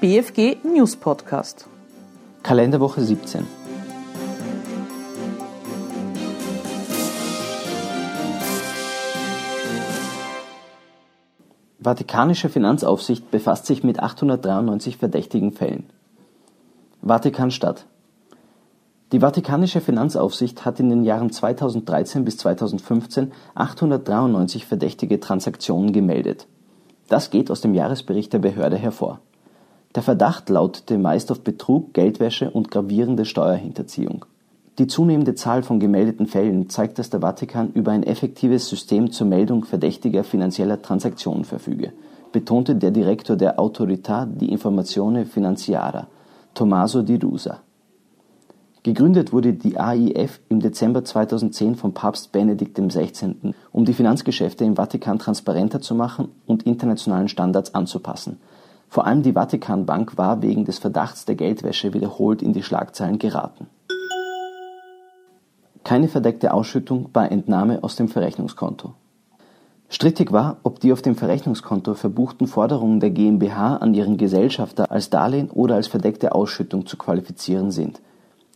BFG News Podcast. Kalenderwoche 17. Vatikanische Finanzaufsicht befasst sich mit 893 verdächtigen Fällen. Vatikanstadt Die Vatikanische Finanzaufsicht hat in den Jahren 2013 bis 2015 893 verdächtige Transaktionen gemeldet. Das geht aus dem Jahresbericht der Behörde hervor. Der Verdacht lautete meist auf Betrug, Geldwäsche und gravierende Steuerhinterziehung. Die zunehmende Zahl von gemeldeten Fällen zeigt, dass der Vatikan über ein effektives System zur Meldung verdächtiger finanzieller Transaktionen verfüge, betonte der Direktor der Autorità di Informazione Finanziaria, Tommaso Di Rusa. Gegründet wurde die AIF im Dezember 2010 von Papst Benedikt XVI., um die Finanzgeschäfte im Vatikan transparenter zu machen und internationalen Standards anzupassen. Vor allem die Vatikanbank war wegen des Verdachts der Geldwäsche wiederholt in die Schlagzeilen geraten. Keine verdeckte Ausschüttung bei Entnahme aus dem Verrechnungskonto. Strittig war, ob die auf dem Verrechnungskonto verbuchten Forderungen der GmbH an ihren Gesellschafter als Darlehen oder als verdeckte Ausschüttung zu qualifizieren sind.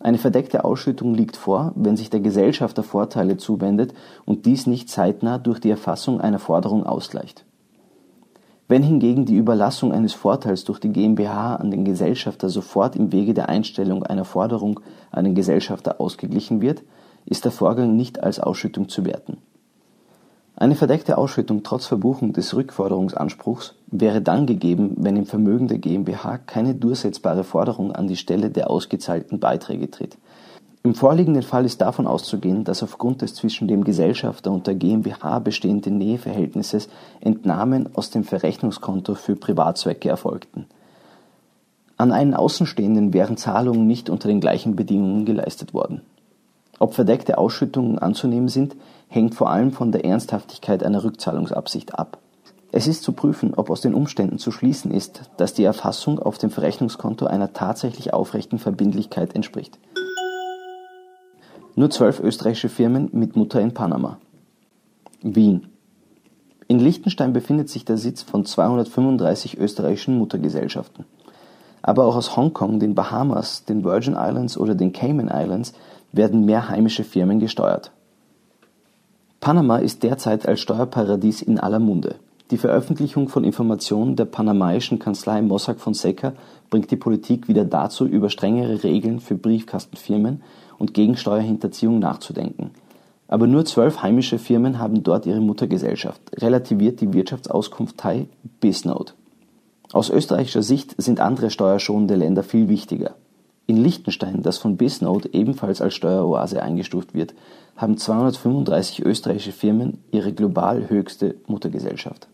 Eine verdeckte Ausschüttung liegt vor, wenn sich der Gesellschafter Vorteile zuwendet und dies nicht zeitnah durch die Erfassung einer Forderung ausgleicht. Wenn hingegen die Überlassung eines Vorteils durch die GmbH an den Gesellschafter sofort im Wege der Einstellung einer Forderung an den Gesellschafter ausgeglichen wird, ist der Vorgang nicht als Ausschüttung zu werten. Eine verdeckte Ausschüttung trotz Verbuchung des Rückforderungsanspruchs wäre dann gegeben, wenn im Vermögen der GmbH keine durchsetzbare Forderung an die Stelle der ausgezahlten Beiträge tritt. Im vorliegenden Fall ist davon auszugehen, dass aufgrund des zwischen dem Gesellschafter und der GmbH bestehenden Näheverhältnisses Entnahmen aus dem Verrechnungskonto für Privatzwecke erfolgten. An einen Außenstehenden wären Zahlungen nicht unter den gleichen Bedingungen geleistet worden. Ob verdeckte Ausschüttungen anzunehmen sind, hängt vor allem von der Ernsthaftigkeit einer Rückzahlungsabsicht ab. Es ist zu prüfen, ob aus den Umständen zu schließen ist, dass die Erfassung auf dem Verrechnungskonto einer tatsächlich aufrechten Verbindlichkeit entspricht. Nur zwölf österreichische Firmen mit Mutter in Panama. Wien. In Liechtenstein befindet sich der Sitz von 235 österreichischen Muttergesellschaften. Aber auch aus Hongkong, den Bahamas, den Virgin Islands oder den Cayman Islands werden mehr heimische Firmen gesteuert. Panama ist derzeit als Steuerparadies in aller Munde. Die Veröffentlichung von Informationen der panamaischen Kanzlei Mossack Fonseca bringt die Politik wieder dazu, über strengere Regeln für Briefkastenfirmen und gegen Steuerhinterziehung nachzudenken. Aber nur zwölf heimische Firmen haben dort ihre Muttergesellschaft, relativiert die Wirtschaftsauskunft Thai Bisnode. Aus österreichischer Sicht sind andere steuerschonende Länder viel wichtiger. In Liechtenstein, das von Bisnode ebenfalls als Steueroase eingestuft wird, haben 235 österreichische Firmen ihre global höchste Muttergesellschaft.